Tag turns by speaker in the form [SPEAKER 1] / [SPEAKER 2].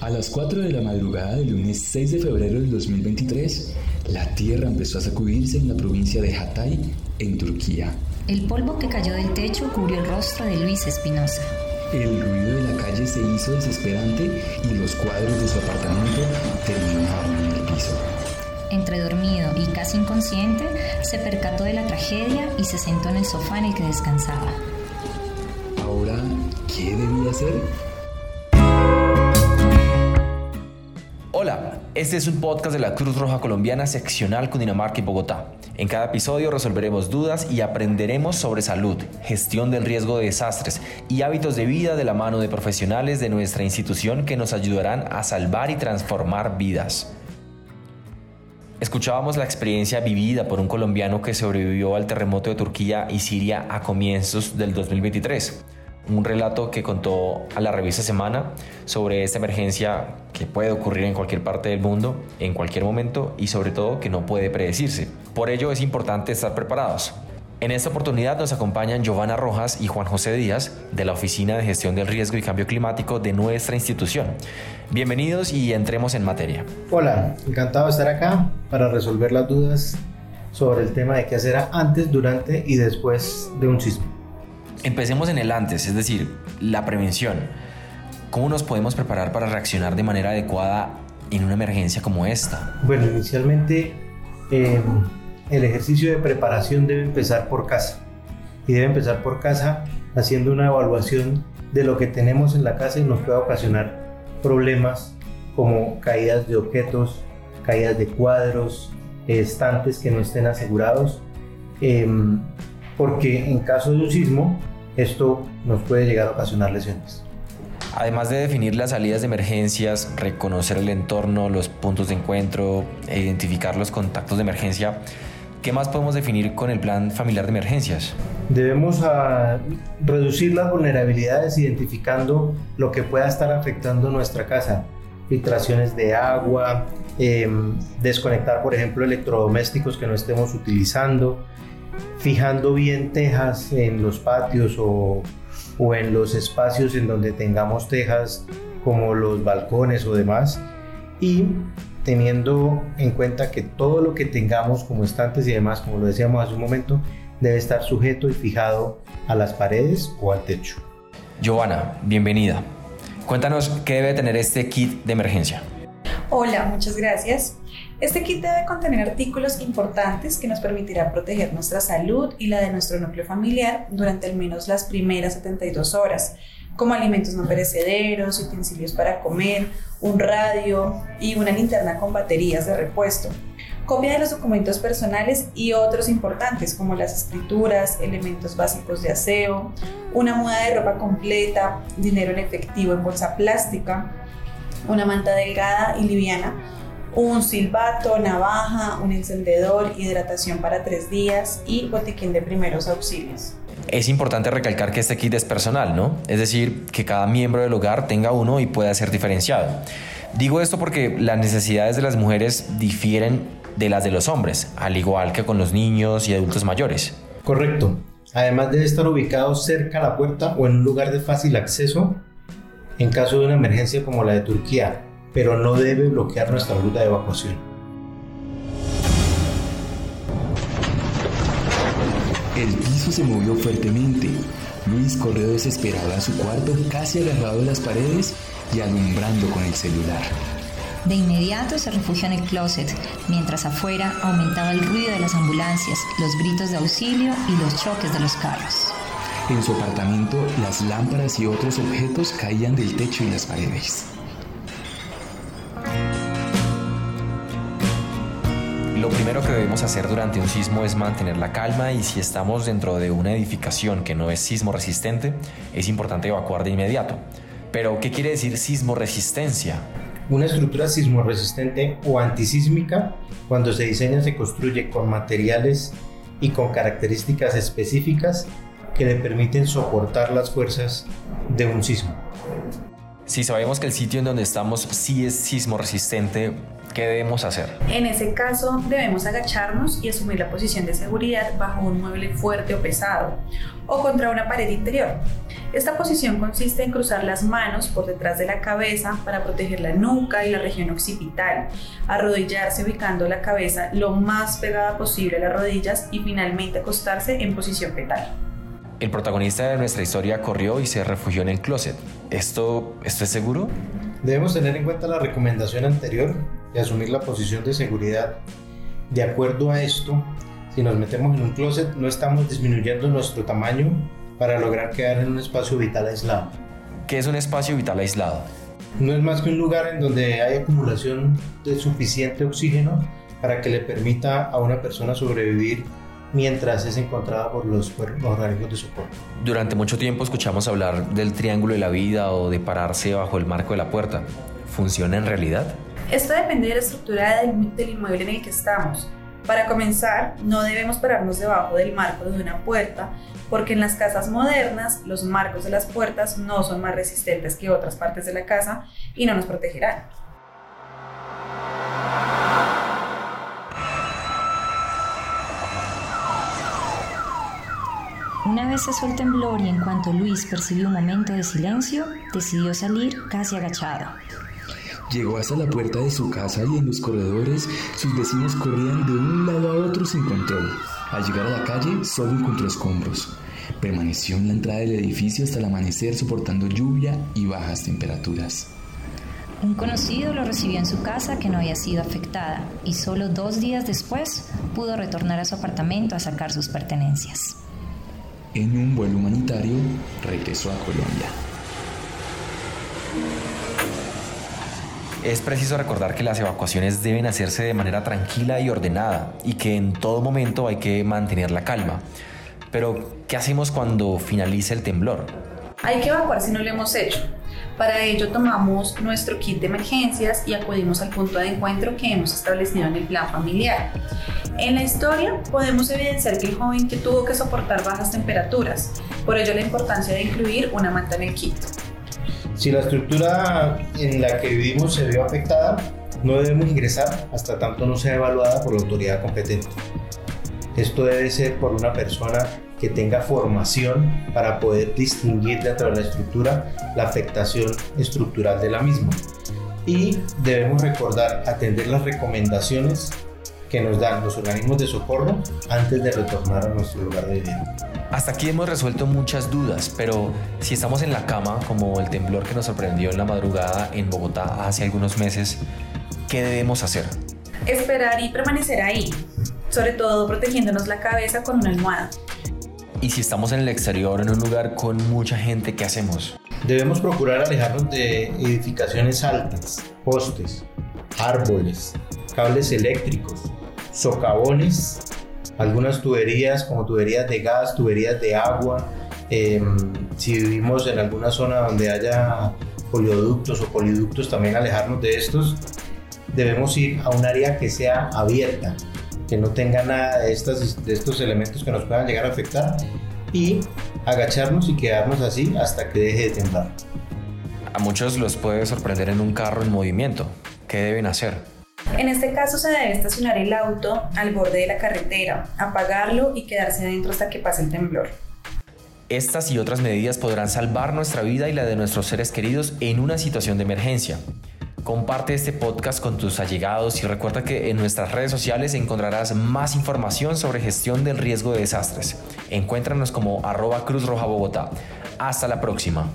[SPEAKER 1] A las 4 de la madrugada del lunes 6 de febrero del 2023, la tierra empezó a sacudirse en la provincia de Hatay, en Turquía.
[SPEAKER 2] El polvo que cayó del techo cubrió el rostro de Luis Espinosa.
[SPEAKER 1] El ruido de la calle se hizo desesperante y los cuadros de su apartamento terminaron en el piso.
[SPEAKER 2] Entre dormido y casi inconsciente, se percató de la tragedia y se sentó en el sofá en el que descansaba.
[SPEAKER 1] Ahora, ¿qué debía hacer?
[SPEAKER 3] Hola, este es un podcast de la Cruz Roja Colombiana seccional Cundinamarca y Bogotá. En cada episodio resolveremos dudas y aprenderemos sobre salud, gestión del riesgo de desastres y hábitos de vida de la mano de profesionales de nuestra institución que nos ayudarán a salvar y transformar vidas. Escuchábamos la experiencia vivida por un colombiano que sobrevivió al terremoto de Turquía y Siria a comienzos del 2023 un relato que contó a la revista Semana sobre esta emergencia que puede ocurrir en cualquier parte del mundo, en cualquier momento y sobre todo que no puede predecirse. Por ello es importante estar preparados. En esta oportunidad nos acompañan Giovanna Rojas y Juan José Díaz de la Oficina de Gestión del Riesgo y Cambio Climático de nuestra institución. Bienvenidos y entremos en materia.
[SPEAKER 4] Hola, encantado de estar acá para resolver las dudas sobre el tema de qué hacer antes, durante y después de un sismo.
[SPEAKER 3] Empecemos en el antes, es decir, la prevención. ¿Cómo nos podemos preparar para reaccionar de manera adecuada en una emergencia como esta?
[SPEAKER 4] Bueno, inicialmente em, el ejercicio de preparación debe empezar por casa. Y debe empezar por casa haciendo una evaluación de lo que tenemos en la casa y nos puede ocasionar problemas como caídas de objetos, caídas de cuadros, estantes que no estén asegurados. Em, porque en caso de un sismo esto nos puede llegar a ocasionar lesiones.
[SPEAKER 3] Además de definir las salidas de emergencias, reconocer el entorno, los puntos de encuentro identificar los contactos de emergencia, ¿qué más podemos definir con el plan familiar de emergencias?
[SPEAKER 4] Debemos ah, reducir las vulnerabilidades identificando lo que pueda estar afectando nuestra casa, filtraciones de agua, em, desconectar por ejemplo electrodomésticos que no estemos utilizando, fijando bien tejas en los patios o, en los espacios en donde tengamos tejas como los balcones o demás y teniendo en cuenta que todo lo que tengamos como estantes y demás, como lo decíamos hace un momento, debe estar sujeto y fijado a las paredes o al techo.
[SPEAKER 3] Giovanna, bienvenida. Cuéntanos qué debe tener este kit de emergencia.
[SPEAKER 5] Hola, muchas gracias. Este kit debe contener artículos importantes que nos permitirá proteger nuestra salud y la de nuestro núcleo familiar durante al menos las primeras 72 horas, como alimentos no perecederos, utensilios para comer, un radio y una linterna con baterías de repuesto. Copia de los documentos personales y otros importantes como las escrituras, elementos básicos de aseo, una muda de ropa completa, dinero en efectivo en bolsa plástica, una manta delgada y liviana, un silbato, navaja, un encendedor, hidratación para tres días y botiquín de primeros auxilios.
[SPEAKER 3] Es importante recalcar que este kit es personal, ¿no? Es decir, que cada miembro del hogar tenga uno y pueda ser diferenciado. Digo esto porque las necesidades de las mujeres difieren de las de los hombres, al igual que con los niños y adultos mayores.
[SPEAKER 4] Correcto. Además debe estar ubicado cerca a la puerta o en un lugar de fácil acceso en caso de una emergencia como la de Turquía, pero no debe bloquear nuestra ruta de evacuación.
[SPEAKER 1] El piso se movió fuertemente. Luis corrió desesperado a su cuarto, casi agarrado a las paredes y alumbrando con el celular.
[SPEAKER 2] De inmediato se refugió en el closet, mientras afuera aumentaba el ruido de las ambulancias, los gritos de auxilio y los choques de los carros.
[SPEAKER 1] En su apartamento, las lámparas y otros objetos caían del techo y las paredes.
[SPEAKER 3] Lo primero que debemos hacer durante un sismo es mantener la calma y si estamos dentro de una edificación que no es sismo resistente, es importante evacuar de inmediato. Pero, ¿qué quiere decir sismo resistencia?
[SPEAKER 4] Una estructura sismo resistente o antisísmica, cuando se diseña, se construye con materiales y con características específicas que le permiten soportar las fuerzas de un sismo.
[SPEAKER 3] Si sabemos que el sitio en donde estamos sí es sismo resistente, ¿Qué debemos hacer?
[SPEAKER 5] En ese caso, debemos agacharnos y asumir la posición de seguridad bajo un mueble fuerte o pesado o contra una pared interior. Esta posición consiste en cruzar las manos por detrás de la cabeza para proteger la nuca y la región occipital, arrodillarse ubicando la cabeza lo más pegada posible a las rodillas y finalmente acostarse en posición fetal.
[SPEAKER 3] El protagonista de nuestra historia corrió y se refugió en el closet. ¿Esto, esto es seguro?
[SPEAKER 4] Debemos tener en cuenta la recomendación anterior y asumir la posición de seguridad. De acuerdo a esto, si nos metemos en un closet no estamos disminuyendo nuestro tamaño para lograr quedar en un espacio vital aislado.
[SPEAKER 3] ¿Qué es un espacio vital aislado?
[SPEAKER 4] No es más que un lugar en donde hay acumulación de suficiente oxígeno para que le permita a una persona sobrevivir mientras es encontrada por los organismos de socorro.
[SPEAKER 3] Durante mucho tiempo escuchamos hablar del triángulo de la vida o de pararse bajo el marco de la puerta. ¿Funciona en realidad?
[SPEAKER 5] Esto depende de la estructura del, del inmueble en el que estamos. Para comenzar, no debemos pararnos debajo del marco de una puerta, porque en las casas modernas los marcos de las puertas no son más resistentes que otras partes de la casa y no nos protegerán.
[SPEAKER 2] Una vez cesó el temblor y en cuanto Luis percibió un momento de silencio, decidió salir casi agachado.
[SPEAKER 1] Llegó hasta la puerta de su casa y en los corredores sus vecinos corrían de un lado a otro sin control. Al llegar a la calle solo encontró escombros. Permaneció en la entrada del edificio hasta el amanecer soportando lluvia y bajas temperaturas.
[SPEAKER 2] Un conocido lo recibió en su casa que no había sido afectada y solo dos días después pudo retornar a su apartamento a sacar sus pertenencias.
[SPEAKER 1] En un vuelo humanitario regresó a Colombia.
[SPEAKER 3] Es preciso recordar que las evacuaciones deben hacerse de manera tranquila y ordenada y que en todo momento hay que mantener la calma. Pero, ¿qué hacemos cuando finalice el temblor?
[SPEAKER 5] Hay que evacuar si no lo hemos hecho. Para ello tomamos nuestro kit de emergencias y acudimos al punto de encuentro que hemos establecido en el plan familiar. En la historia podemos evidenciar que el joven que tuvo que soportar bajas temperaturas, por ello la importancia de incluir una manta en el kit.
[SPEAKER 4] Si la estructura en la que vivimos se vio afectada, no debemos ingresar hasta tanto no sea evaluada por la autoridad competente. Esto debe ser por una persona que tenga formación para poder distinguir dentro de la estructura la afectación estructural de la misma. Y debemos recordar atender las recomendaciones que nos dan los organismos de socorro antes de retornar a nuestro lugar de vida.
[SPEAKER 3] Hasta aquí hemos resuelto muchas dudas, pero si estamos en la cama, como el temblor que nos sorprendió en la madrugada en Bogotá hace algunos meses, ¿qué debemos hacer?
[SPEAKER 5] Esperar y permanecer ahí, sobre todo protegiéndonos la cabeza con una almohada.
[SPEAKER 3] Y si estamos en el exterior, en un lugar con mucha gente, ¿qué hacemos?
[SPEAKER 4] Debemos procurar alejarnos de edificaciones altas, postes, árboles, cables eléctricos, socavones, algunas tuberías como tuberías de gas, tuberías de agua. Em, si vivimos en alguna zona donde haya polioductos o poliductos, también alejarnos de estos. Debemos ir a un área que sea abierta, que no tenga nada de, estas, de estos elementos que nos puedan llegar a afectar y agacharnos y quedarnos así hasta que deje de temblar.
[SPEAKER 3] A muchos los puede sorprender en un carro en movimiento. ¿Qué deben hacer?
[SPEAKER 5] En este caso se debe estacionar el auto al borde de la carretera, apagarlo y quedarse adentro hasta que pase el temblor.
[SPEAKER 3] Estas y otras medidas podrán salvar nuestra vida y la de nuestros seres queridos en una situación de emergencia. Comparte este podcast con tus allegados y recuerda que en nuestras redes sociales encontrarás más información sobre gestión del riesgo de desastres. Encuéntranos como arroba Cruz Roja Bogotá. Hasta la próxima.